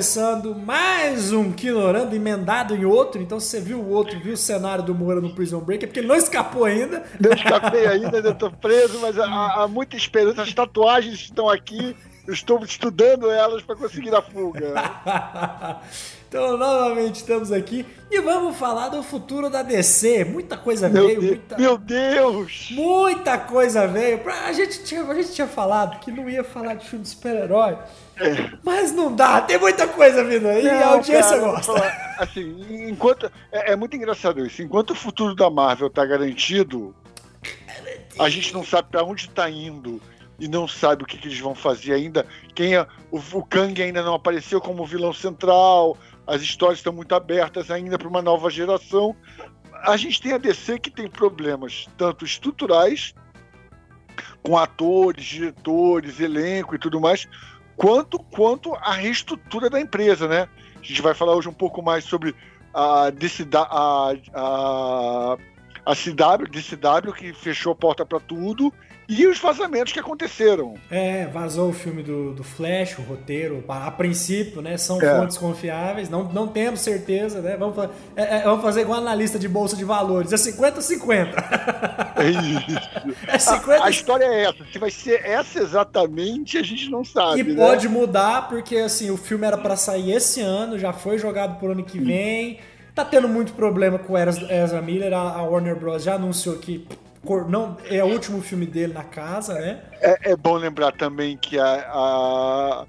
começando mais um Kinorando emendado em outro. Então, se você viu o outro, viu o cenário do Moura no Prison Break, é porque ele não escapou ainda. Não escapei ainda, tô preso, mas há, há muita esperança. As tatuagens estão aqui. Eu estou estudando elas para conseguir a fuga. Então, novamente estamos aqui e vamos falar do futuro da DC. Muita coisa Meu veio, Deus, muita, meu Deus! muita coisa veio. A gente, tinha, a gente tinha falado que não ia falar de filme de super-herói, mas não dá, tem muita coisa vindo aí e a É. Não, audiência cara, gosta. falar, Assim, enquanto é, é muito engraçado isso. Enquanto o futuro da Marvel tá garantido, a gente não sabe para onde tá indo e não sabe o que, que eles vão fazer ainda. Quem é, o, o Kang ainda não apareceu como vilão central. As histórias estão muito abertas ainda para uma nova geração. A gente tem a DC que tem problemas tanto estruturais com atores, diretores, elenco e tudo mais, quanto quanto a reestrutura da empresa, né? A gente vai falar hoje um pouco mais sobre a DCW, a, a, a CW, DCW que fechou a porta para tudo e os vazamentos que aconteceram. É, vazou o filme do, do Flash, o roteiro, a, princípio, né? São É. fontes confiáveis, não, não temos certeza, né? Vamos, é, é, vamos fazer igual analista de bolsa de valores, é 50-50. É isso. É 50 A, a história é essa. Se vai ser essa exatamente, a gente não sabe. E né? pode mudar, porque assim, o filme era pra sair esse ano, já foi jogado pro ano que vem. Tá tendo muito problema com o Ezra Miller, a, Warner Bros. já anunciou que não é o último filme dele na casa, né? É, é bom lembrar também que a, a,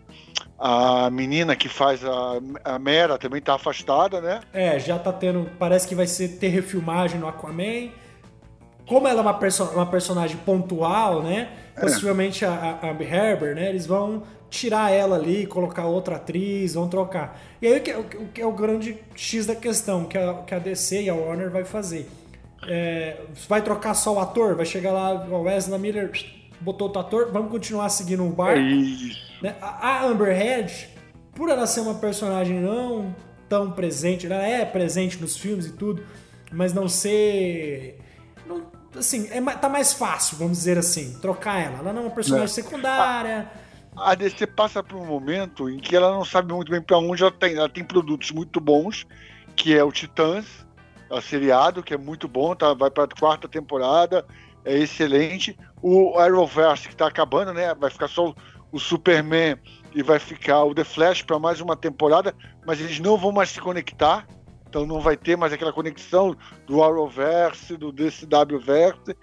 a menina que faz a, a Mera também tá afastada, né? É, já tá tendo. Parece que vai ser ter refilmagem no Aquaman. Como ela é uma, perso uma personagem pontual, né? Possivelmente a, a Amber Herbert, né? Eles vão tirar ela ali, colocar outra atriz, vão trocar. E aí o que, é- o que é o grande X da questão, que a, que a DC e a Warner vai fazer. É, vai trocar só o ator? Vai chegar lá, o Wesley Miller botou outro ator, vamos continuar seguindo o barco? Isso. né? A a Amber Heard, por ela ser uma personagem não tão presente, ela é presente nos filmes e tudo, mas não ser. não- assim, é, tá mais fácil, vamos dizer assim, trocar ela. Ela não é uma personagem É. secundária. A DC passa por um momento em que ela não sabe muito bem para onde ela tem. Ela tem produtos muito bons, que é o Titãs, o seriado, que é muito bom, tá, vai para a quarta temporada, é excelente. O Arrowverse, que está acabando, né? Vai ficar só o, o Superman e vai ficar o The Flash para mais uma temporada, mas eles não vão mais se conectar. Então não vai ter mais aquela conexão do Arrowverse, do DCWverse.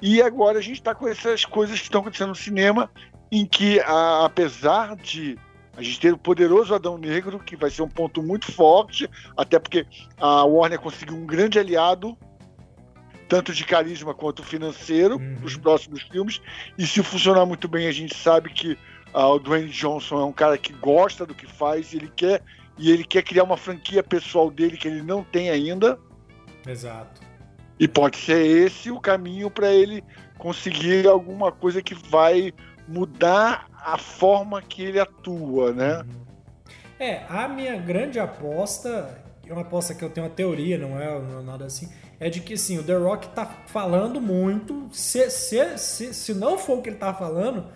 E agora a gente está com essas coisas que estão acontecendo no cinema, em que, a- apesar de a gente ter o poderoso Adão Negro, que vai ser um ponto muito forte, até porque a Warner conseguiu um grande aliado, tanto de carisma quanto financeiro, Uhum. para os próximos filmes. E se funcionar muito bem, a gente sabe que ah, o Dwayne Johnson é um cara que gosta do que faz, ele quer e ele quer criar uma franquia pessoal dele que ele não tem ainda. Exato. E pode ser esse o caminho para ele conseguir alguma coisa que vai mudar a forma que ele atua, né? É, a minha grande aposta, é uma aposta que eu tenho uma teoria, não é, não é nada assim, é de que assim, o The Rock tá falando muito. Se, se, se, se não for o que ele tá falando,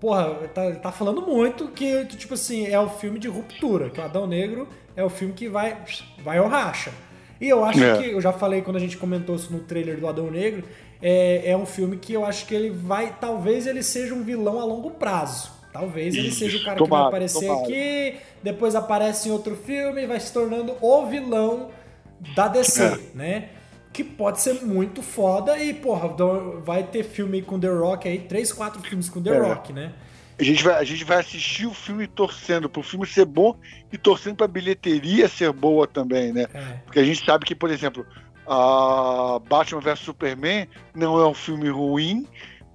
porra, tá, ele tá falando muito que, que, tipo assim, é o filme de ruptura, que o Adão Negro é o filme que vai, vai ao racha. E eu acho É. que, eu já falei quando a gente comentou isso no trailer do Adão Negro, é, é um filme que eu acho que ele vai, talvez ele seja um vilão a longo prazo. Talvez ele Isso, seja o cara que vai tomara, aparecer tomara. aqui, depois aparece em outro filme e vai se tornando o vilão da DC, É. né? Que pode ser muito foda e, porra, vai ter filme com The Rock aí, três, quatro filmes com The É. Rock, né? A gente, vai, a gente vai assistir o filme torcendo pro filme ser bom e torcendo pra bilheteria ser boa também, né? É. Porque a gente sabe que, por exemplo, a Batman vs Superman não é um filme ruim,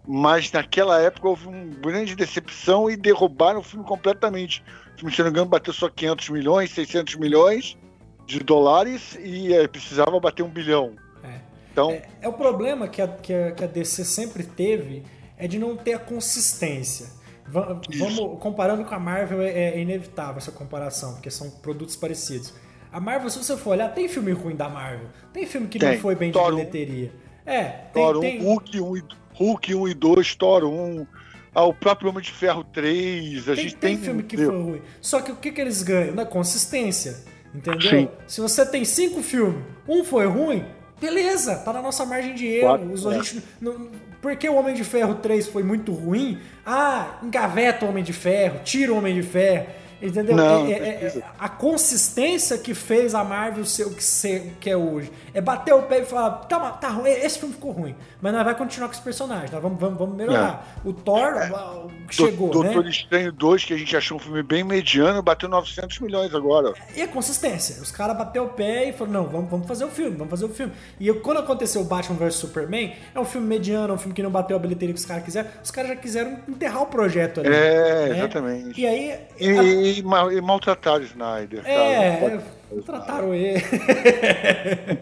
mas naquela época houve uma grande decepção e derrubaram o filme completamente. O filme, se não me engano, bateu só 500 milhões, 600 milhões de dólares e eh, precisava bater um bilhão. É. Então, É, é o problema que a, que, a, que a DC sempre teve é de não ter a consistência. Va- Vamos, comparando com a Marvel, é, é inevitável essa comparação, porque são produtos parecidos. A Marvel, se você for olhar, tem filme ruim da Marvel. Tem filme que não Tem. foi bem Thor de um. bilheteria. É, tem, Thor 1, tem, Hulk 1, e- Hulk 1 e 2, Thor 1, ao próprio Homem de Ferro 3. A tem, gente tem tem. filme que foi ruim. Só que o que, que eles ganham? Na consistência. Entendeu? Sim. Se você tem cinco filmes, um foi ruim, beleza, tá na nossa margem de erro. É. gente não- porque o Homem de Ferro 3 foi muito ruim, ah, engaveta o Homem de Ferro, tira o Homem de Ferro. Entendeu? Não, É- não é- é- a consistência que fez a Marvel ser o que, ser, o que é hoje. É bater o pé e falar, tá, tá ruim, esse filme ficou ruim. Mas nós vai continuar com os personagens, nós vamos, vamos, vamos melhorar. O Thor ah, chegou, Do- né? Doutor Estranho 2, que a gente achou um filme bem mediano, bateu 900 milhões agora. E a consistência. Os caras bateu o pé e falaram, não, vamos, vamos fazer o filme, vamos fazer o filme. E quando aconteceu o Batman vs Superman, é um filme mediano, é um filme que não bateu a bilheteria que os caras quiseram. Os caras já quiseram enterrar o projeto ali. É, né? exatamente. E aí... E, a- e mal- e maltrataram o Snyder. cara. é, é, trataram ele.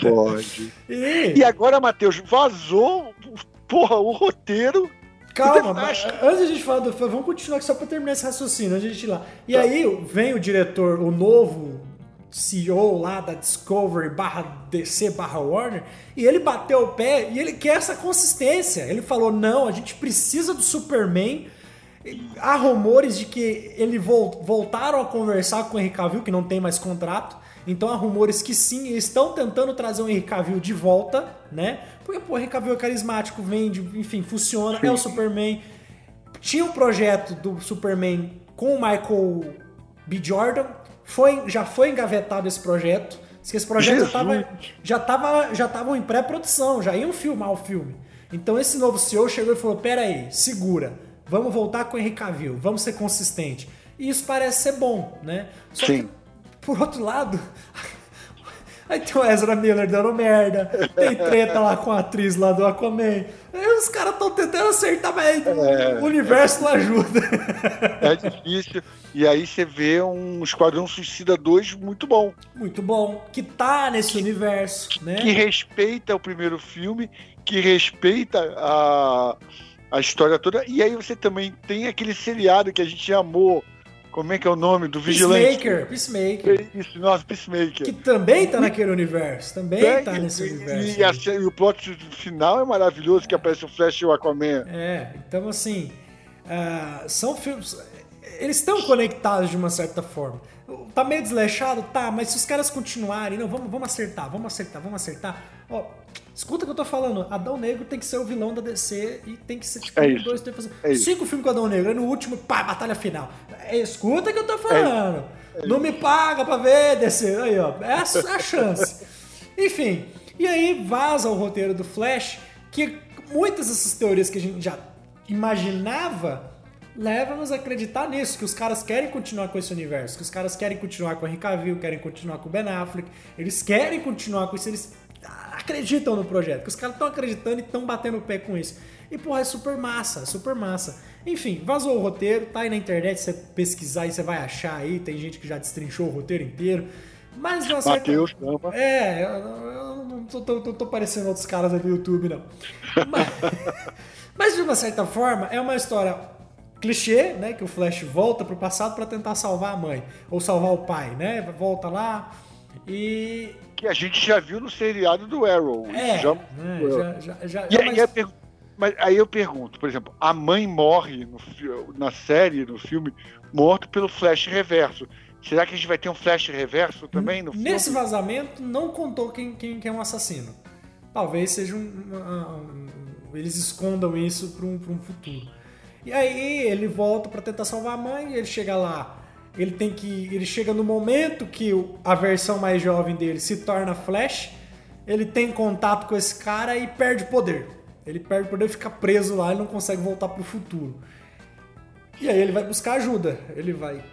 pode. E, E agora, Matheus, vazou porra, o roteiro. calma, mas antes a gente falar do filme, vamos continuar aqui só pra terminar esse raciocínio, antes a gente ir lá. E aí vem o diretor, o novo CEO lá da Discovery barra DC barra Warner, e ele bateu o pé e ele quer essa consistência. Ele falou, não, a gente precisa do Superman. Há rumores de que ele vol- voltaram a conversar com o Henry Cavill, que não tem mais contrato. Então há rumores que sim, eles estão tentando trazer o Henry Cavill de volta, né? Porque pô, o Henry Cavill é carismático, vende, enfim, funciona, é o Superman. Tinha um projeto do Superman com o Michael B. Jordan, foi, já foi engavetado esse projeto. Que esse projeto tava, já tava, já estavam em pré-produção, já iam filmar o filme. Então esse novo CEO chegou e falou: pera aí, segura, vamos voltar com o Henry Cavill, vamos ser consistente. E isso parece ser bom, né? Só Sim. que, por outro lado, aí tem o Ezra Miller dando merda, tem treta lá com a atriz lá do Aquaman. Aí os caras estão tentando acertar, mas É. o universo não ajuda. É difícil. E aí você vê um Esquadrão Suicida 2 muito bom. Muito bom, que tá nesse universo, né? Que respeita o primeiro filme, que respeita a, a história toda. E aí você também tem aquele seriado que a gente amou. Como é que é o nome? Do Vigilante. Peacemaker, Peacemaker. Isso, nossa, Peacemaker. Que também tá naquele universo, também Tem, tá nesse e- universo. E, a e o plot final é maravilhoso, que aparece o Flash e o Aquaman. É, então assim, ah, são filmes. Eles estão conectados de uma certa forma. Tá meio desleixado? Tá, mas se os caras continuarem, não, vamos, vamos acertar, vamos acertar, vamos acertar. Ó, escuta o que eu tô falando. Adão Negro tem que ser o vilão da DC e tem que ser tipo É isso. dois, três, fazer É cinco filmes com Adão Negro. Aí no último, pá, batalha final. É, escuta o que eu tô falando. não me paga pra ver, DC. Aí, ó, essa é a chance. Enfim, e aí vaza o roteiro do Flash, que muitas dessas teorias que a gente já imaginava levam-nos a acreditar nisso, que os caras querem continuar com esse universo, que os caras querem continuar com o Henry Cavill, querem continuar com o Ben Affleck, eles querem continuar com isso, eles acreditam no projeto, que os caras estão acreditando e estão batendo o pé com isso. E porra, é super massa, é super massa. Enfim, vazou o roteiro, tá aí na internet, você pesquisar e você vai achar aí, tem gente que já destrinchou o roteiro inteiro. Mas de uma certa... Matheus, calma. É, eu, eu não tô, tô- tô- tô parecendo outros caras aí do YouTube, não. Mas, mas, de uma certa forma, é uma história clichê, né? Que o Flash volta pro passado pra tentar salvar a mãe. Ou salvar o pai, né? Volta lá e. Que a gente já viu no seriado do Arrow. É, Já- né, já, já, já, E é aí, mas aí eu pergunto, por exemplo, a mãe morre no na série, no filme, morto pelo Flash reverso. Será que a gente vai ter um Flash reverso também no filme? Nesse vazamento não contou quem, quem, quem é um assassino. Talvez seja um, um- um- eles escondam isso para um, pra um futuro. E aí ele volta para tentar salvar a mãe, ele chega lá, ele tem que, ele chega no momento que a versão mais jovem dele se torna Flash, ele tem contato com esse cara e perde poder. Ele perde poder, fica preso lá e não consegue voltar pro futuro. E aí ele vai buscar ajuda. Ele vai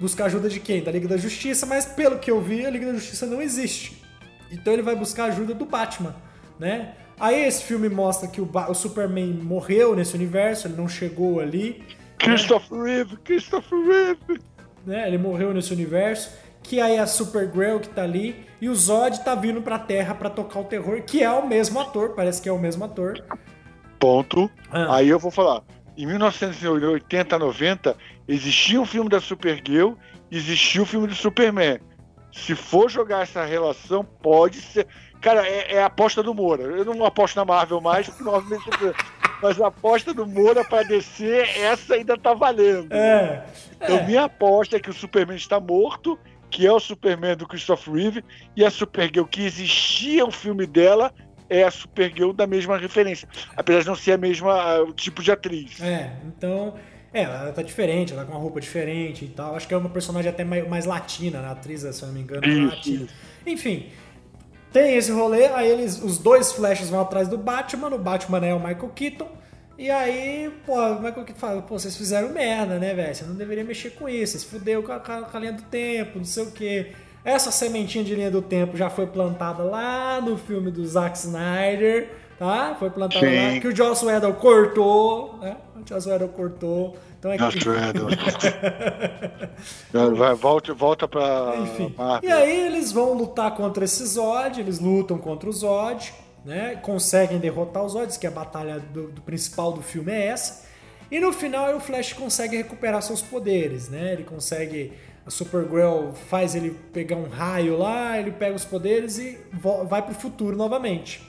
buscar ajuda de quem? Da Liga da Justiça, mas pelo que eu vi, a Liga da Justiça não existe. Então ele vai buscar ajuda do Batman, né? Aí esse filme mostra que o, o Superman morreu nesse universo, ele não chegou ali, Christopher Reeve, Christopher Reeve. né? Ele morreu nesse universo. Que aí a Supergirl que tá ali e o Zod tá vindo pra Terra pra tocar o terror, que é o mesmo ator, parece que é o mesmo ator. Ponto. Ah. Aí eu vou falar. Em 1980, 90, existia um filme da Supergirl, existia o filme do Superman. Se for jogar essa relação, pode ser. Cara, é, é a aposta do Moura. Eu não aposto na Marvel mais, porque normalmente Mas a aposta do Moura para descer, essa ainda tá valendo. É. Então, é. minha aposta é que o Superman está morto, que é o Superman do Christopher Reeve, e a Supergirl que existia o filme dela é a Supergirl da mesma referência. Apesar de não ser a mesma o tipo de atriz. É, então. É, ela tá diferente, ela tá com uma roupa diferente e tal. Acho que é uma personagem até mais, mais latina, né? a atriz, se eu não me engano, é latina. Enfim, tem esse rolê, aí eles, os dois Flashes vão atrás do Batman, o Batman é o Michael Keaton, e aí, pô, o Michael Keaton fala, pô, vocês fizeram merda, né, velho? Você não deveria mexer com isso, vocês fudeu com a, com a- com a linha do tempo, não sei o quê. Essa sementinha de linha do tempo já foi plantada lá no filme do Zack Snyder, tá? Foi plantada Sim. lá, que o Joss Whedon cortou, né? O Joss Whedon cortou. Então é Joss que... Whedon. Vai, volta, volta pra Enfim. Marvel. E aí eles vão lutar contra esse Zod, eles lutam contra o Zod, né? Conseguem derrotar os Zods, que a batalha do, do principal do filme é essa. E no final o Flash consegue recuperar seus poderes, né? Ele consegue. A Supergirl faz ele pegar um raio lá, ele pega os poderes e vai pro futuro novamente.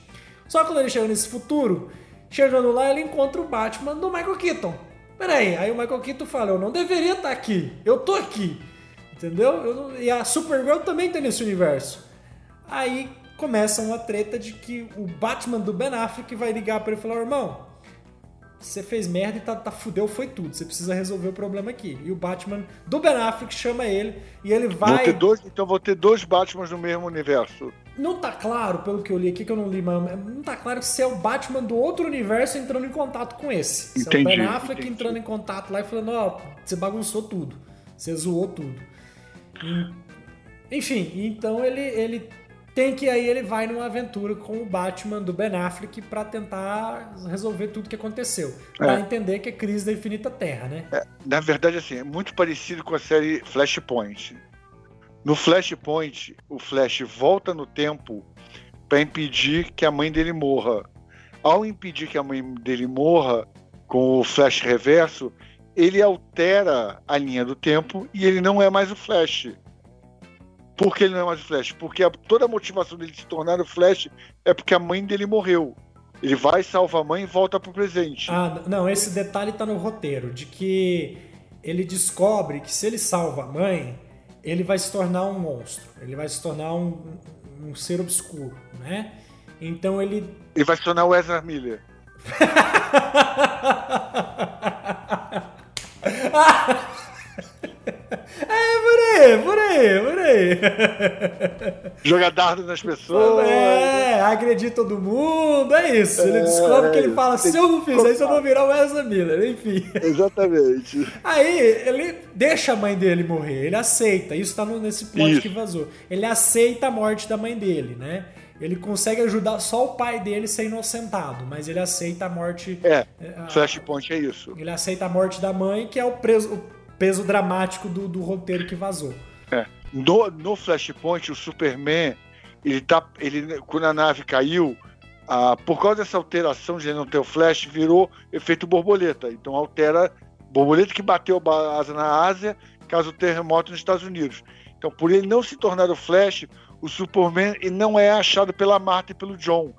Só que quando ele chega nesse futuro, chegando lá, ele encontra o Batman do Michael Keaton. Peraí, aí o Michael Keaton fala: Eu não deveria estar aqui, eu tô aqui. Entendeu? E a Supergirl também tá nesse universo. Aí começa uma treta de que o Batman do Ben Affleck vai ligar pra ele e falar: irmão, você fez merda e tá, tá fudeu, foi tudo. Você precisa resolver o problema aqui. E o Batman do Ben Affleck chama ele e ele Vou vai. ter dois, então vou ter dois Batmans no mesmo universo. Não tá claro, pelo que eu li aqui, que eu não li, mas não tá claro se é o Batman do outro universo entrando em contato com esse. Se é o Entendi, Ben Affleck entendi. entrando em contato lá e falando, ó, você bagunçou tudo. Você zoou tudo. Enfim, então ele, ele tem que aí ele vai numa aventura com o Batman do Ben Affleck pra tentar resolver tudo que aconteceu. Pra É. entender que é crise da infinita terra, né? Na verdade, assim, é muito parecido com a série Flashpoint. No Flashpoint, o Flash volta no tempo para impedir que a mãe dele morra. Ao impedir que a mãe dele morra com o Flash reverso, ele altera a linha do tempo e ele não é mais o Flash. Por que ele não é mais o Flash? Porque a- toda a motivação dele se tornar o Flash é porque a mãe dele morreu. Ele vai, salva a mãe e volta pro presente. Ah, não, esse detalhe tá no roteiro, de que ele descobre que se ele salva a mãe, ele vai se tornar um monstro, ele vai se tornar um, um- ser obscuro, né? Então ele. Ele vai se tornar o Ezra Miller. É, por aí, por aí, por aí. Joga dardo nas pessoas. É, agredir todo mundo, é isso. Ele É, descobre que ele é, fala: se eu não fizer isso, eu vou virar o Ezra Miller, enfim. Exatamente. Aí ele deixa a mãe dele morrer, ele aceita. Isso tá nesse plot Isso. que vazou. Ele aceita a morte da mãe dele, né? Ele consegue ajudar só o pai dele ser inocentado, mas ele aceita a morte. É, a- Flashpoint é isso. Ele aceita a morte da mãe, que é o, preso- o peso dramático do, do roteiro que vazou. É. No, no Flashpoint, o Superman, ele tá. Ele, quando a nave caiu, ah, por causa dessa alteração de não ter o Flash, virou efeito borboleta. Então altera. Borboleta que bateu a asa na Ásia, caso terremoto nos Estados Unidos. Então, por ele não se tornar o Flash, o Superman não é achado pela Marta e pelo John.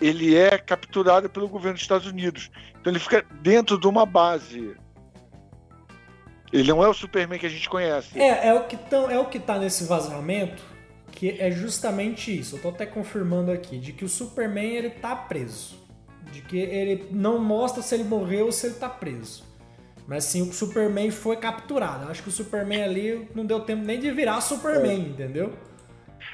Ele é capturado pelo governo dos Estados Unidos. Então ele fica dentro de uma base. Ele não é o Superman que a gente conhece. É, é o que, tão, é o que tá nesse vazamento, que é justamente isso. Eu tô até confirmando aqui, de que o Superman ele tá preso. De que ele não mostra se ele morreu ou se ele tá preso. Mas sim, o Superman foi capturado. Eu Acho que o Superman ali não deu tempo nem de virar Superman, entendeu?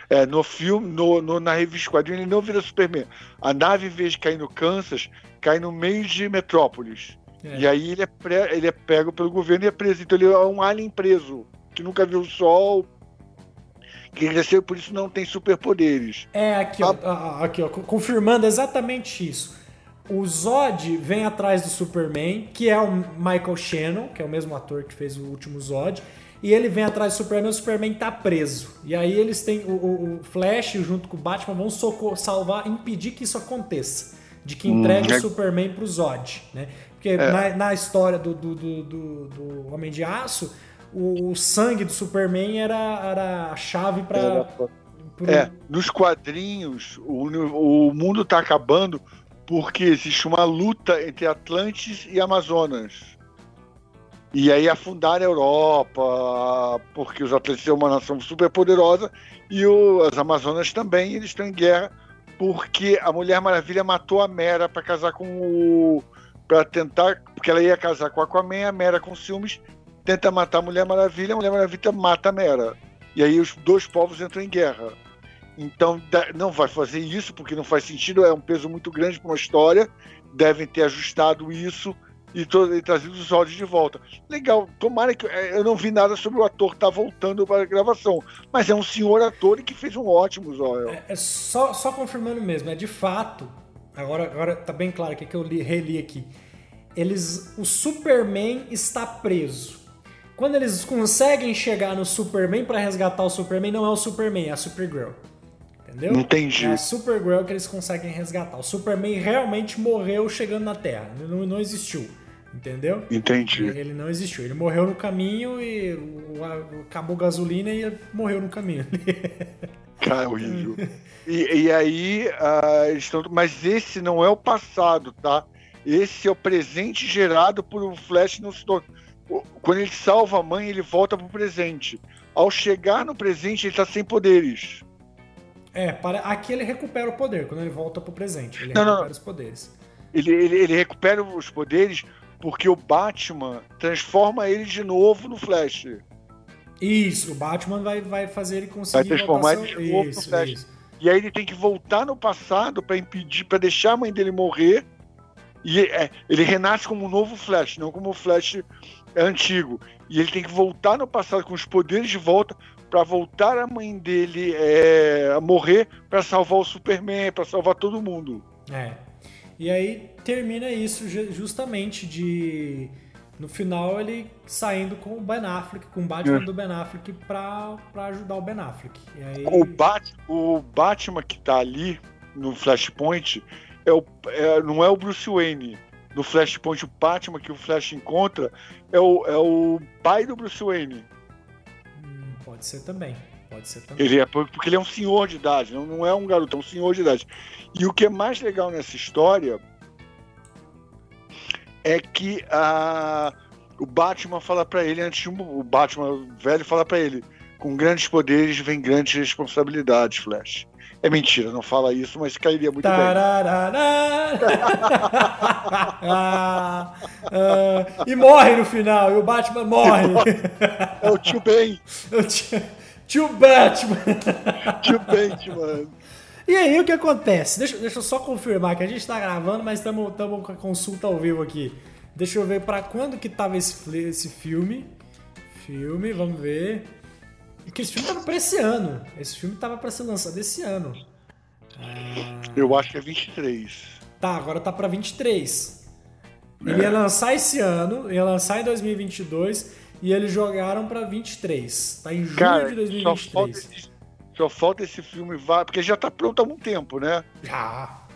É, no filme, no, no- na revista Quadrinho, ele não vira Superman. A nave, em vez de cair no Kansas, cai no meio de Metrópolis. É. E aí ele é, pre- ele é pego pelo governo e é preso. Então ele é um alien preso, que nunca viu o sol, que cresceu por isso não tem superpoderes. É, aqui, ó, ah, aqui, ó, co- confirmando exatamente isso. O Zod vem atrás do Superman, que é o Michael Shannon, que é o mesmo ator que fez o último Zod, e ele vem atrás do Superman, o Superman tá preso. E aí eles têm o, o- o Flash junto com o Batman vão socorrer, salvar, impedir que isso aconteça, de que entregue é- o Superman pro Zod, né? Porque na, na história do, do, do, do- do Homem de Aço, o, o sangue do Superman era, era a chave para É, nos quadrinhos, o, o mundo tá acabando porque existe uma luta entre Atlantes e Amazonas. E aí afundar a Europa, porque os Atlantes são uma nação super poderosa e o, as Amazonas também, eles estão em guerra porque a Mulher Maravilha matou a Mera para casar com o para tentar, porque ela ia casar com a Aquaman, a Mera com ciúmes tenta matar a Mulher Maravilha, a Mulher Maravilha mata a Mera. E aí os dois povos entram em guerra. Então não vai fazer isso porque não faz sentido, é um peso muito grande para uma história. Devem ter ajustado isso e, e trazido os olhos de volta. Legal, tomara que. É, eu não vi nada sobre o ator que tá voltando para a gravação, mas é um senhor ator e que fez um ótimo Zóio. É, é, só, só confirmando mesmo, é de fato. Agora, agora tá bem claro o que, eu li, reli aqui. Eles, o Superman está preso. Quando eles conseguem chegar no Superman para resgatar o Superman, não é o Superman, é a Supergirl. Entendeu? Entendi. É a Supergirl que eles conseguem resgatar. O Superman realmente morreu chegando na Terra. Não, não existiu. Entendeu? Entendi. Ele não existiu. Ele morreu no caminho e acabou a gasolina e morreu no caminho. Cara, é horrível. e, e, aí, uh, estão... mas esse não é o passado, tá? Esse é o presente gerado por o Flash no quando ele salva a mãe, ele volta pro presente. Ao chegar no presente, ele tá sem poderes. É, para... aqui ele recupera o poder quando ele volta pro presente. Ele não, recupera não. os poderes. Ele, ele, ele recupera os poderes porque o Batman transforma ele de novo no Flash. Isso, o Batman vai, vai fazer ele conseguir. Vai transformar ele de novo isso, no Flash. Isso. E aí ele tem que voltar no passado para impedir, para deixar a mãe dele morrer. E é, ele renasce como um novo Flash, não como o Flash antigo. E ele tem que voltar no passado com os poderes de volta para voltar a mãe dele é, a morrer para salvar o Superman, para salvar todo mundo. É. E aí termina isso justamente de no final ele saindo com o Ben Affleck, com o Batman é. do Ben Affleck pra, pra ajudar o Ben Affleck. Aí... O, Bat, o Batman que tá ali no Flashpoint é o, é, não é o Bruce Wayne. No Flashpoint, o Batman que o Flash encontra é o, é o pai do Bruce Wayne. Hum, pode ser também. Pode ser também. Ele é, porque ele é um senhor de idade, não, não é um garoto, é um senhor de idade. E o que é mais legal nessa história é que a, o Batman fala para ele antes o Batman velho fala para ele com grandes poderes vem grandes responsabilidades, Flash. É mentira, não fala isso, mas cairia muito Tararara. bem. ah, e morre no final, e o Batman morre. É o tio Ben. O tio, tio Batman. Tio Batman. E aí o que acontece? Deixa, deixa eu só confirmar que a gente está gravando, mas estamos com a consulta ao vivo aqui. Deixa eu ver para quando que tava esse, esse filme. Filme, vamos ver. Que esse filme tava para esse ano. Esse filme tava para ser lançado esse ano. Ah... Eu acho que é 23. Tá, agora tá para 23. Ele ia lançar esse ano, ia lançar em 2022 e eles jogaram para 23. Tá em julho Cara, de 2023. Só falta esse filme vazar, porque já tá pronto há algum tempo, né? Já.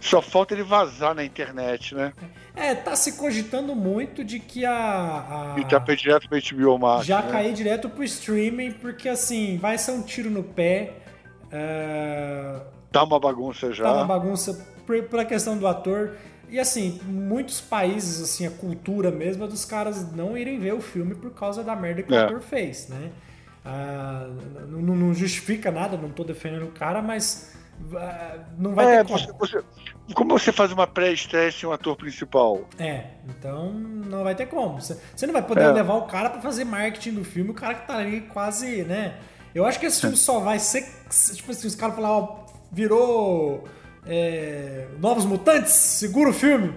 Só falta ele vazar na internet, né? É, tá se cogitando muito de que a. a... E já foi direto pra HBO Max. Já né? cair direto pro streaming, porque assim, vai ser um tiro no pé. Uh... Tá uma bagunça já. Tá uma bagunça pra questão do ator. E assim, muitos países, assim, a cultura mesmo é dos caras não irem ver o filme por causa da merda que é. o ator fez, né? Ah, não, não, justifica nada, não estou defendendo o cara, mas ah, não vai é, ter como. Você, você, como você faz uma pré-estreia sem um ator principal? É, então não vai ter como. Você, você não vai poder é. levar o cara para fazer marketing do filme, o cara que tá ali quase, né? Eu acho que esse filme só vai ser. Tipo assim, os caras falar, ó, virou. É, Novos Mutantes, segura o filme.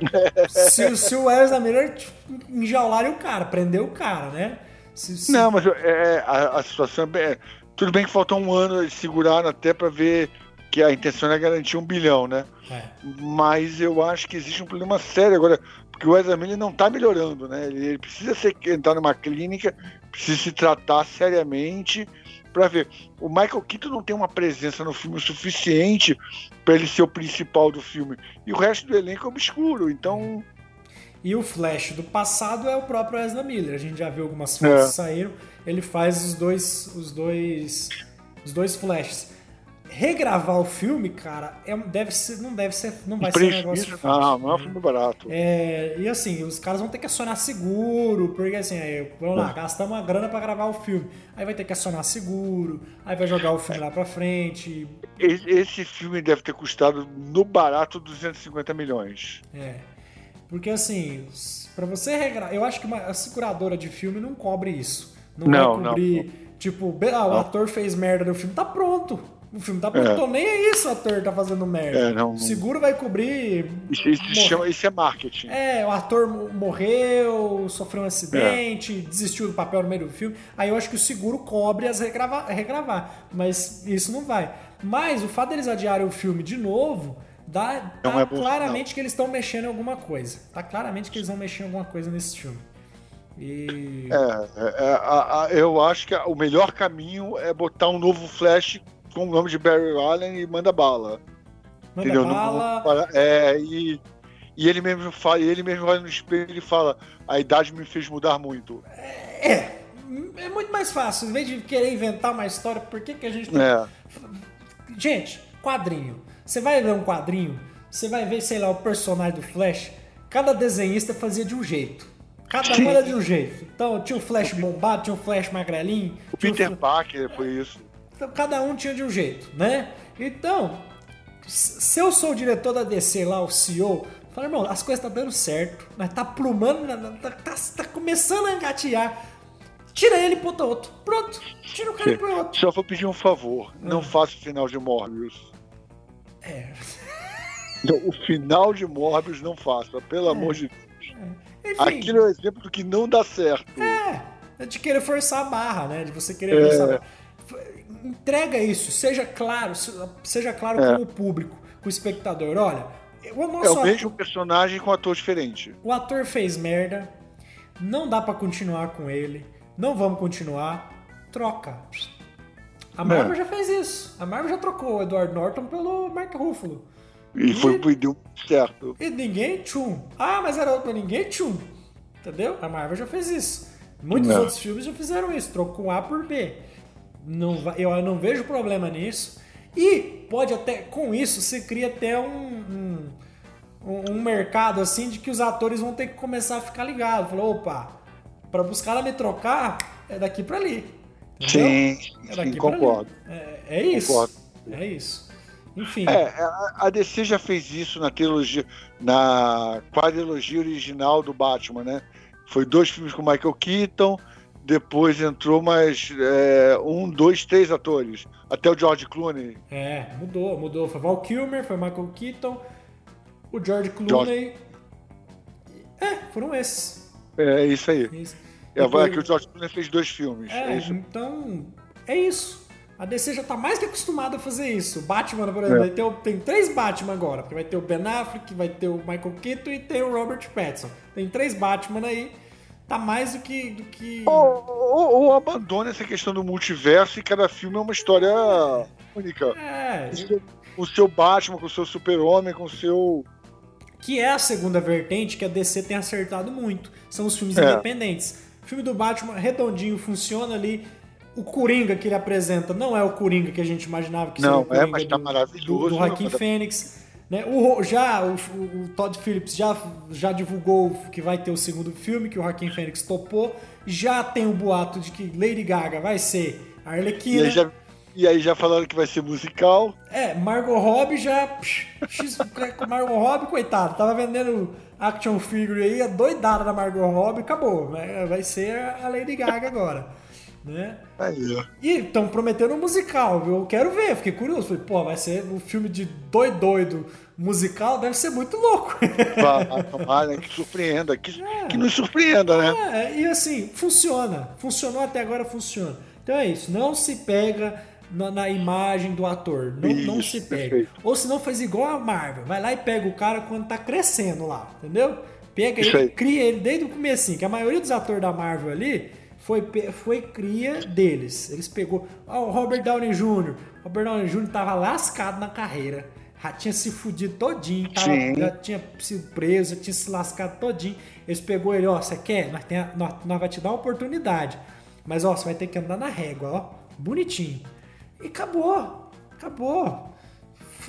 se, se o Wesley Miller tipo, enjaularem o cara, prender o cara, né? Se, se... Não, mas é, a, a situação é bem, Tudo bem que faltou um ano de segurar até para ver que a intenção é garantir um bilhão, né? É. Mas eu acho que existe um problema sério agora, porque o Ezra Miller não está melhorando, né? Ele, ele, precisa ser, entrar numa clínica, precisa se tratar seriamente para ver. O Michael Keaton não tem uma presença no filme suficiente para ele ser o principal do filme. E o resto do elenco é obscuro, então e o Flash do passado é o próprio Ezra Miller. A gente já viu algumas fotos é. que saíram. Ele faz os dois, os dois, os dois Flashes. regravar o filme, cara, é, deve ser, não deve ser, não vai ser um negócio fácil. Não, não é um filme barato. É, e assim, os caras vão ter que acionar seguro, porque assim, aí, vamos lá, gastamos uma grana para gravar o filme. Aí vai ter que acionar seguro, aí vai jogar o filme lá pra frente. Esse, esse filme deve ter custado no barato 250 milhões. É. Porque assim, para você regravar, eu acho que uma, a seguradora de filme não cobre isso. Não, Não, vai não, cobrir, tipo, be- ah, o ator fez merda no filme, tá pronto. O filme tá pronto, É. nem aí se o ator tá fazendo merda. É, não- O seguro vai cobrir. Isso, isso, chama, isso é marketing. É, o ator mo- morreu, sofreu um acidente, desistiu do papel no meio do filme. Aí eu acho que o seguro cobre as regravar, regravar. Mas isso não vai. Mas o fato deles adiarem o filme de novo, dá, Não tá é claramente que eles estão mexendo em alguma coisa. Tá claramente que eles vão mexer em alguma coisa nesse filme. E. É, é, é, a- a- eu acho que o melhor caminho é botar um novo Flash com o nome de Barry Allen e manda bala. Manda entendeu? Não- bala. não é, e, e ele mesmo fala, ele mesmo olha no espelho e fala: a idade me fez mudar muito. É. É muito mais fácil. Em vez de querer inventar uma história, por que, que a gente tem É, Gente, quadrinho. Você vai ver um quadrinho, você vai ver, sei lá, o personagem do Flash. Cada desenhista fazia de um jeito. Cada um era de um jeito. Então tinha o Flash bombado, tinha o Flash magrelinho. o Peter Parker foi isso. Então, cada um tinha de um jeito, né? Então, se eu sou o diretor da DC lá, o CEO, eu falo, irmão, as coisas tá dando certo, mas tá plumando, tá, tá, tá começando a engatear. Tira ele e bota outro. Pronto. Tira o cara e põe outro. Só vou pedir um favor: não faça o final de Morbius. É. Não, O final de Morbius não faça, pelo amor de Deus. Enfim. Aquilo é o exemplo do que não dá certo. É, é de querer forçar a barra, né? De você querer É. forçar a barra. Entrega isso, seja claro, se- seja claro É. com o público, com o espectador. Olha, o É nosso o mesmo personagem com ator diferente. o ator fez merda, não dá pra continuar com ele, não vamos continuar, troca. A Marvel É. já fez isso. A Marvel já trocou o Edward Norton pelo Mark Ruffalo. E foi e deu certo. E ninguém tchum. Ah, mas era outro, ninguém tchum. Entendeu? A Marvel já fez isso. Muitos Não. outros filmes já fizeram isso, trocou A por B. Não, eu não vejo problema nisso. E pode até, com isso, você cria até um, um, um mercado assim de que os atores vão ter que começar a ficar ligados. Falou, opa, pra buscar ela me trocar, é daqui pra ali. Sim, É sim, concordo. É, é isso. Concordo. É isso. Enfim. É, a- a DC já fez isso na trilogia, na quadrilogia original do Batman, né? Foi dois filmes com Michael Keaton, depois entrou mais é, um, dois, três atores, até o George Clooney. É, mudou, mudou. Foi Val Kilmer, foi Michael Keaton, o George Clooney. É, foram esses. É isso aí. Isso. É, vai que o George Clooney fez dois filmes. É, É isso. então, é isso. A DC já tá mais que acostumada a fazer isso. Batman, por exemplo, É. ter tem três Batman agora, porque vai ter o Ben Affleck, vai ter o Michael Keaton e tem o Robert Pattinson. Tem três Batman aí. Tá mais do que. Do que... Ou, ou, ou abandona essa questão do multiverso e cada filme é uma história única. É, o seu Batman, com o seu super-homem, com o seu. que é a segunda vertente que a DC tem acertado muito. São os filmes É. independentes. O filme do Batman redondinho funciona ali. O Coringa que ele apresenta não é o Coringa que a gente imaginava que seria Não, o Coringa é, mas tá do, maravilhoso, do, do Joaquin né? Fênix. Né? O, já o, o- Todd Phillips já, já divulgou que vai ter o segundo filme, que o Joaquin Fênix topou. Já tem o boato de que Lady Gaga vai ser a E Arlequina. aí, já, e aí já falaram que vai ser musical. É, Margot Robbie já. X, Margot Robbie, coitado, tava vendendo action figure aí, a doidada da Margot Robbie, acabou. Vai, vai ser a Lady Gaga agora. Né? Aí, ó. E estão prometendo um musical, viu? Eu quero ver, fiquei curioso. Falei, pô, vai ser um filme de doido doido musical, deve ser muito louco. Vai, tomara que surpreenda, que, É. que nos surpreenda, né? É, e assim, funciona. Funcionou até agora, funciona. Então é isso, não se pega na, na imagem do ator. Não, não Isso, se pega. perfeito. Ou se não faz igual a Marvel. Vai lá e pega o cara quando tá crescendo lá, entendeu? Pega Isso ele, aí. cria ele desde o começo, que a maioria dos atores da Marvel ali foi, foi cria deles. Eles pegou. Ó, o Robert Downey Jr. Robert Downey Jr. tava lascado na carreira. Já tinha se fudido todinho, tava, já tinha sido preso, já tinha se lascado todinho. Eles pegou ele, ó, você quer? Nós, tem a- nós, nós vai te dar uma oportunidade. Mas ó, você vai ter que andar na régua, ó. Bonitinho. E acabou. Acabou.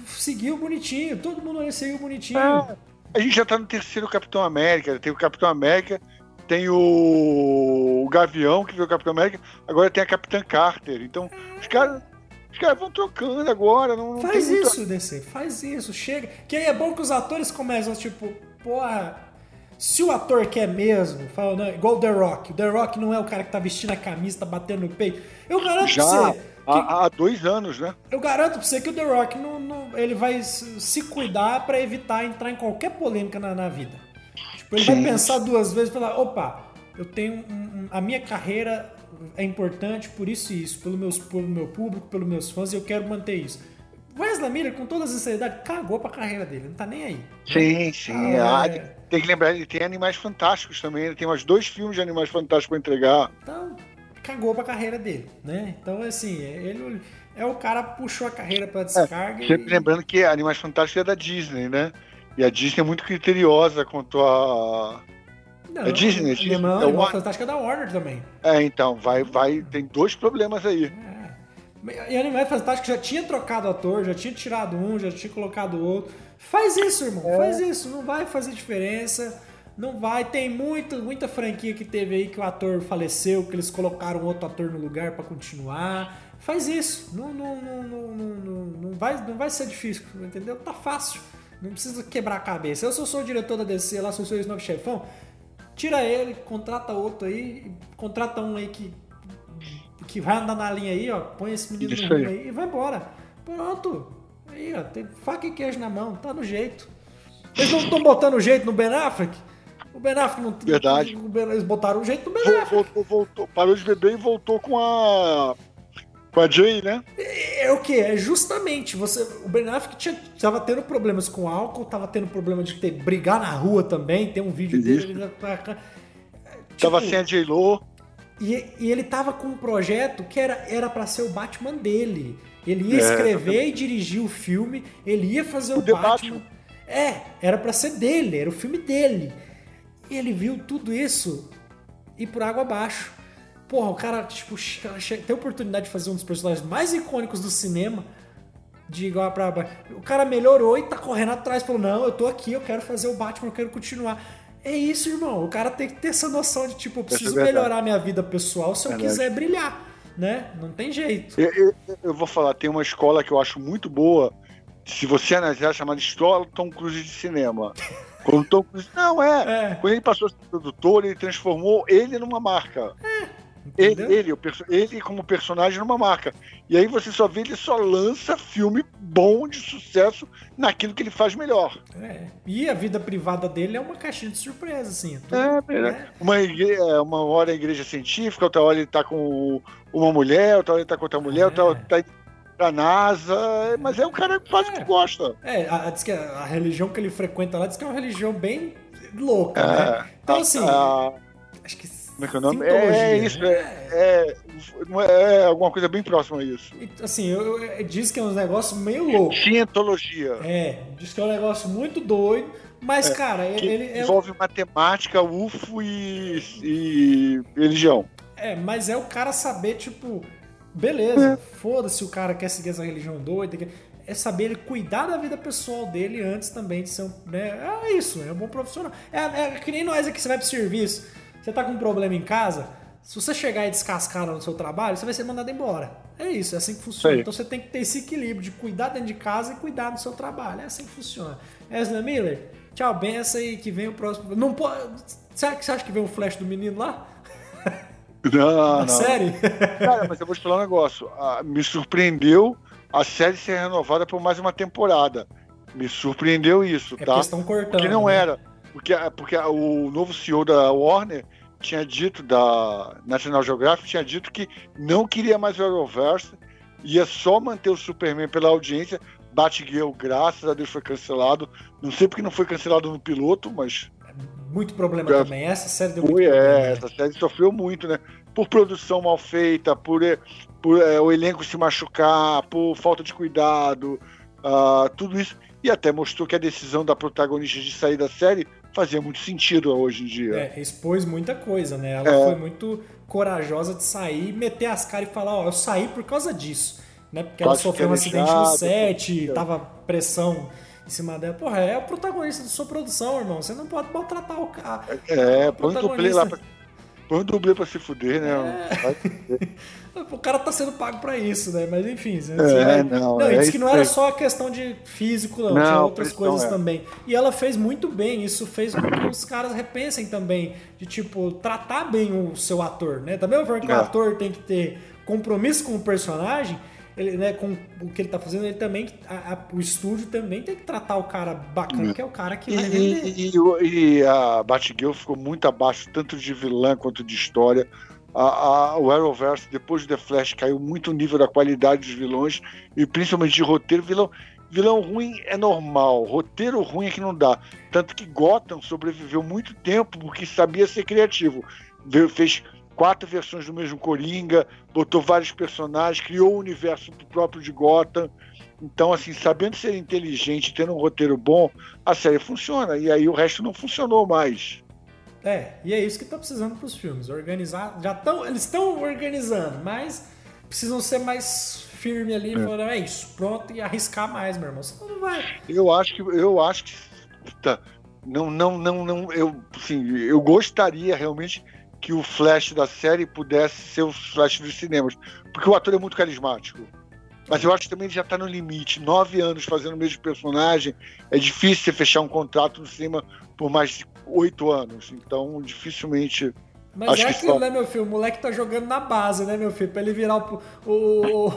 Seguiu bonitinho, todo mundo ali seguiu bonitinho. É, a gente já tá no terceiro Capitão América. Tem o Capitão América, tem o, o Gavião, que veio o Capitão América, agora tem a Capitã Carter. Então, os caras. Os caras vão trocando agora. Não, não faz isso, muita... DC, faz isso, chega. Que aí é bom que os atores começam, tipo, porra, se o ator quer mesmo, fala, não, igual o The Rock. O The Rock não é o cara que tá vestindo a camisa, tá batendo no peito. Eu garanto Já, pra você. Há, há dois anos, né? Eu garanto pra você que o The Rock não, não ele vai se cuidar para evitar entrar em qualquer polêmica na, na vida. Tipo, ele Sim. vai pensar duas vezes e falar, opa, eu tenho um, um, a minha carreira é importante por isso e isso, pelo, meus, pelo meu público, pelos meus fãs, e eu quero manter isso. Wesley Miller, com toda a sinceridade, cagou pra carreira dele, não tá nem aí. Sim, sim. Ah, é... Tem que lembrar, ele tem Animais Fantásticos também, ele tem mais dois filmes de Animais Fantásticos pra entregar. Então, cagou pra carreira dele, né? Então, assim, ele é o cara puxou a carreira pra descarga. É, sempre e... lembrando que Animais Fantásticos é da Disney, né? E a Disney é muito criteriosa quanto a. Não, é Disney, é Disney. Não, é Animal Fantástico é da Warner também. É, então, vai, vai, tem dois problemas aí. É. E Animais Fantásticos já tinha trocado ator, já tinha tirado um, já tinha colocado outro. Faz isso, irmão, é. faz isso, não vai fazer diferença. Não vai, tem muita, muita franquia que teve aí que o ator faleceu, que eles colocaram outro ator no lugar para continuar. Faz isso, não, não, não, não, não, não, vai, não vai ser difícil, entendeu? Tá fácil, não precisa quebrar a cabeça. Eu, se eu sou o diretor da DC lá, se eu sou o novo chefão, tira ele, contrata outro aí, contrata um aí que, que vai andar na linha aí, ó, põe esse menino no rumo aí e vai embora. Pronto, aí ó, tem faca e queijo na mão, tá no jeito. Eles não estão botando jeito no Ben Affleck? O Ben Affleck não Verdade. Eles botaram o jeito do Ben Affleck. Voltou, voltou, parou de beber e voltou com a. Com a Jay, né? É, é o que? É justamente. Você, o Ben Affleck tinha, tava tendo problemas com álcool, tava tendo problema de ter brigar na rua também. Tem um vídeo Isso. dele. Tipo, tava sem a J-Lo. E, e, ele tava com um projeto que era era para ser o Batman dele. Ele ia é, escrever e dirigir o filme, ele ia fazer o, o Batman. Batman. É, era para ser dele, era o filme dele. E ele viu tudo isso ir por água abaixo. Porra, o cara, tipo, tem a oportunidade de fazer um dos personagens mais icônicos do cinema. De igual pra. O cara melhorou e tá correndo atrás. Falou: Não, eu tô aqui, eu quero fazer o Batman, eu quero continuar. É isso, irmão. O cara tem que ter essa noção de, tipo, eu preciso é melhorar minha vida pessoal se eu verdade. quiser brilhar. Né? Não tem jeito. Eu, eu, eu, vou falar, tem uma escola que eu acho muito boa. Se você analisar, chamada Escola Tom Cruise de Cinema. Quando Tom Cruise. Não, é. é. Quando ele passou a ser produtor, ele transformou ele numa marca. É. Ele, ele, ele, como personagem numa marca. E aí você só vê, ele só lança filme bom de sucesso naquilo que ele faz melhor. É. E a vida privada dele é uma caixinha de surpresa, assim. Tudo, é, né? uma, igreja, é, uma hora é igreja científica, outra hora ele tá com uma mulher, outra hora ele tá com outra mulher, é. outra hora tá da NASA, mas é um cara que faz o que gosta. É, a, diz que a, religião que ele frequenta lá diz que é uma religião bem louca, é, né? Então, assim, a, acho que. Como é que é o nome? É, isso, né? é, é, é, alguma coisa bem próxima a isso. Assim, eu, eu, diz que é um negócio meio louco. Cientologia. É, diz que é um negócio muito doido, mas, é, cara, ele. Envolve é... matemática, UFO e, e religião. É, mas é o cara saber, tipo, Beleza, é. foda-se o cara quer seguir essa religião doida. É saber ele cuidar da vida pessoal dele antes também de ser um. Né? É isso, é um bom profissional. É, é que nem nós aqui, você vai pro serviço, você tá com um problema em casa, se você chegar e descascar no seu trabalho, você vai ser mandado embora. É isso, é assim que funciona. Então você tem que ter esse equilíbrio de cuidar dentro de casa e cuidar do seu trabalho. É assim que funciona. Ezra Miller, tchau, benção aí que vem o próximo. Não pode. Será que você acha que vem o flash do menino lá? Não, não. Série? Cara, mas eu vou te falar um negócio. Ah, me surpreendeu a série ser renovada por mais uma temporada. Me surpreendeu isso, é tá? estão cortando. Porque não né? era. Porque, porque o novo CEO da Warner tinha dito, da National Geographic, tinha dito que não queria mais o Arrowverse, ia só manter o Superman pela audiência. Batgirl, graças a Deus, foi cancelado. Não sei porque não foi cancelado no piloto, mas muito problema é, também. Essa série deu muito é, problema. É, essa série sofreu muito, né? Por produção mal feita, por, eh, por é, o elenco se machucar, por falta de cuidado, uh, tudo isso. E até mostrou que a decisão da protagonista de sair da série fazia muito sentido hoje em dia. É, expôs muita coisa, né? Ela é. foi muito corajosa de sair, meter as caras e falar, ó, eu saí por causa disso. né? Porque ela sofreu um acidente no set, tava pressão cima dela. Porra, é o protagonista da sua produção, irmão. Você não pode maltratar o cara. É, põe o dublê lá pra, põe o dublê pra se fuder, né? É. o cara tá sendo pago pra isso, né? Mas enfim. Você, é, não, não, é disse que não era só a questão de físico, não. não tinha outras coisas é. também. E ela fez muito bem. Isso fez com que os caras repensem também. De, tipo, tratar bem o seu ator, né? Da mesma forma que o é. ator tem que ter compromisso com o personagem ele, né, com o que ele tá fazendo, ele também, a, a, o estúdio também tem que tratar o cara bacana, que é o cara que vai vender. E, e, e a Batgirl ficou muito abaixo, tanto de vilã quanto de história. A, a, o Arrowverse, depois de The Flash, caiu muito o nível da qualidade dos vilões e principalmente de roteiro. Vilão, vilão ruim é normal, roteiro ruim é que não dá. Tanto que Gotham sobreviveu muito tempo porque sabia ser criativo. Fez quatro versões do mesmo Coringa, botou vários personagens, criou o um universo próprio de Gotham. Então, assim, sabendo ser inteligente, tendo um roteiro bom, a série funciona. E aí o resto não funcionou mais. É, e é isso que tá precisando para os filmes. Organizar. Já estão. Eles estão organizando, mas precisam ser mais firme ali, é. falando, é isso, pronto, e arriscar mais, meu irmão. Senão não vai. Eu acho que. Eu acho que. Tá, não, não, não, não. Eu, assim, eu gostaria realmente que o Flash da série pudesse ser o Flash dos cinemas. Porque o ator é muito carismático. Mas eu acho que também ele já está no limite. Nove anos fazendo o mesmo personagem, é difícil você fechar um contrato no cinema por mais de oito anos. Então, dificilmente. Mas acho é aquilo, só... né, meu filho? O moleque tá jogando na base, né, meu filho? Pra ele virar o, o,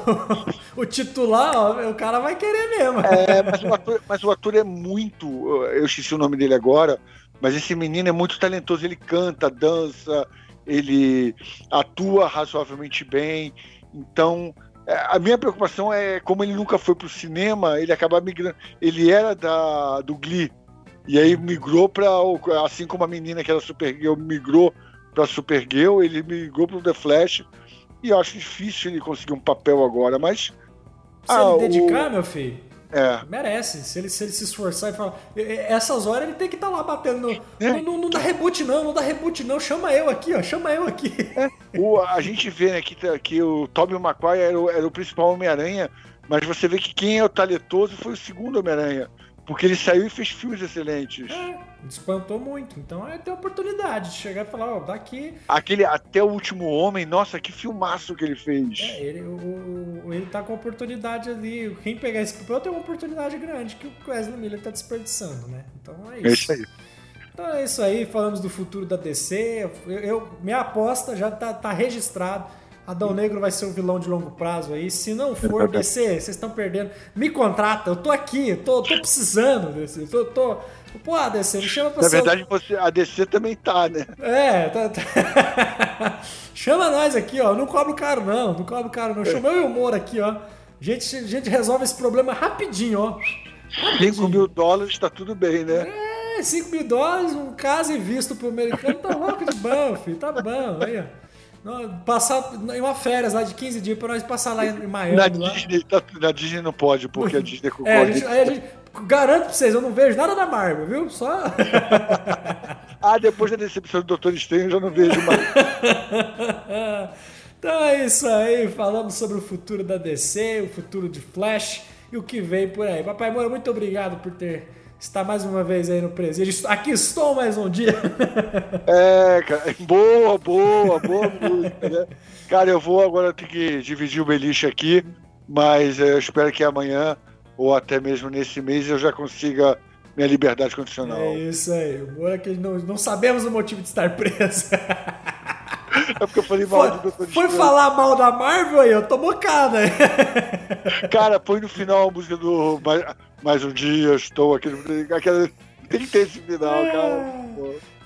o titular, ó, o cara vai querer mesmo. É, mas o, ator, mas o ator é muito. Eu esqueci o nome dele agora mas esse menino é muito talentoso, ele canta, dança, ele atua razoavelmente bem. Então, é, a minha preocupação é como ele nunca foi para o cinema, ele acaba migrando. Ele era da, do Glee, e aí migrou para. Assim como a menina que era Supergirl migrou para Supergirl, ele migrou para o The Flash. E eu acho difícil ele conseguir um papel agora, mas. Se ah, ele dedicar, o... meu filho, é. Merece. Se ele, se ele se esforçar e falar. Essas horas ele tem que estar tá lá batendo no. É. Não, não, dá reboot, não, não dá reboot, não. Chama eu aqui, ó. Chama eu aqui. É. O, a gente vê né, que, que o Tobey Maguire era o, era o principal Homem-Aranha, mas você vê que quem é o talentoso foi o segundo Homem-Aranha. Porque ele saiu e fez filmes excelentes. É, espantou muito. Então é ter oportunidade de chegar e falar, ó, daqui. Aquele Até o Último Homem, nossa, que filmaço que ele fez. É, ele, o, ele tá com oportunidade ali. Quem pegar esse papel tem uma oportunidade grande que o Wesley Miller tá desperdiçando, né? Então é isso. É isso aí. Então é isso aí, falamos do futuro da DC. Eu, eu minha aposta já tá, tá registrado Adão Negro vai ser o vilão de longo prazo aí. Se não for, DC, vocês estão perdendo. Me contrata, eu tô aqui, tô, tô precisando DC. Tô, tô... Pô, a DC, me chama pra Na ser. Na verdade, você, a DC também tá, né? É, tá. tá... chama nós aqui, ó. Não cobro caro, não. Não cobro caro, não. Chama eu e o Moro aqui, ó. A gente, a gente resolve esse problema rapidinho, ó. 5 mil dólares tá tudo bem, né? É, 5 mil dólares, um caso e visto pro americano, tá louco de bom, filho. Tá bom, aí, ó. Passar em uma férias lá de 15 dias pra nós passar lá em Miami. Na, Disney, tá, na Disney não pode, porque a Disney concorre. É, a gente, a gente, garanto pra vocês, eu não vejo nada da Marvel, viu? Só. ah, depois da decepção do Doutor Estranho, eu já não vejo mais. então é isso aí, falamos sobre o futuro da DC, o futuro de Flash e o que vem por aí. Papai Moura, muito obrigado por ter está mais uma vez aí no presídio. Aqui estou mais um dia. É, cara, boa, boa, boa música, né? Cara, eu vou agora ter que dividir o beliche aqui, mas eu espero que amanhã, ou até mesmo nesse mês, eu já consiga minha liberdade condicional. É isso aí. O é que não, não sabemos o motivo de estar preso. É porque eu falei mal foi, do Doutor Foi falar mal da Marvel aí, eu tô bocada. Cara, põe no final a música do Mais, mais um dia, estou aqui. Aquela, tem que ter esse final, é... cara.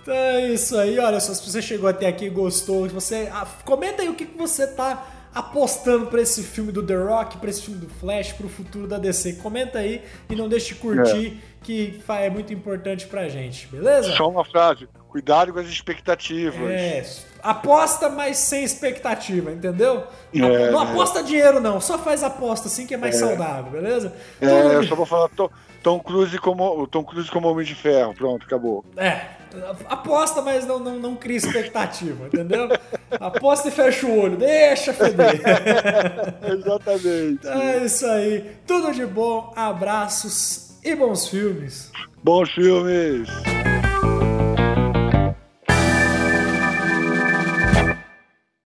Então é isso aí, olha só, se você chegou até aqui e gostou, você, ah, comenta aí o que, que você tá apostando para esse filme do The Rock, para esse filme do Flash, para o futuro da DC. Comenta aí e não deixe de curtir que é muito importante pra gente, beleza? Só uma frase. Cuidado com as expectativas. É, aposta, mas sem expectativa, entendeu? É, não é. aposta dinheiro, não. Só faz aposta assim que é mais saudável, beleza? É, Tudo eu só vou falar Tom, Tom Cruise como Tom Cruise como Homem de Ferro. Pronto, acabou. É, aposta, mas não, não, não cria expectativa, entendeu? Aposta e fecha o olho, deixa feder. Exatamente. É isso aí. Tudo de bom, abraços e bons filmes. Bons filmes.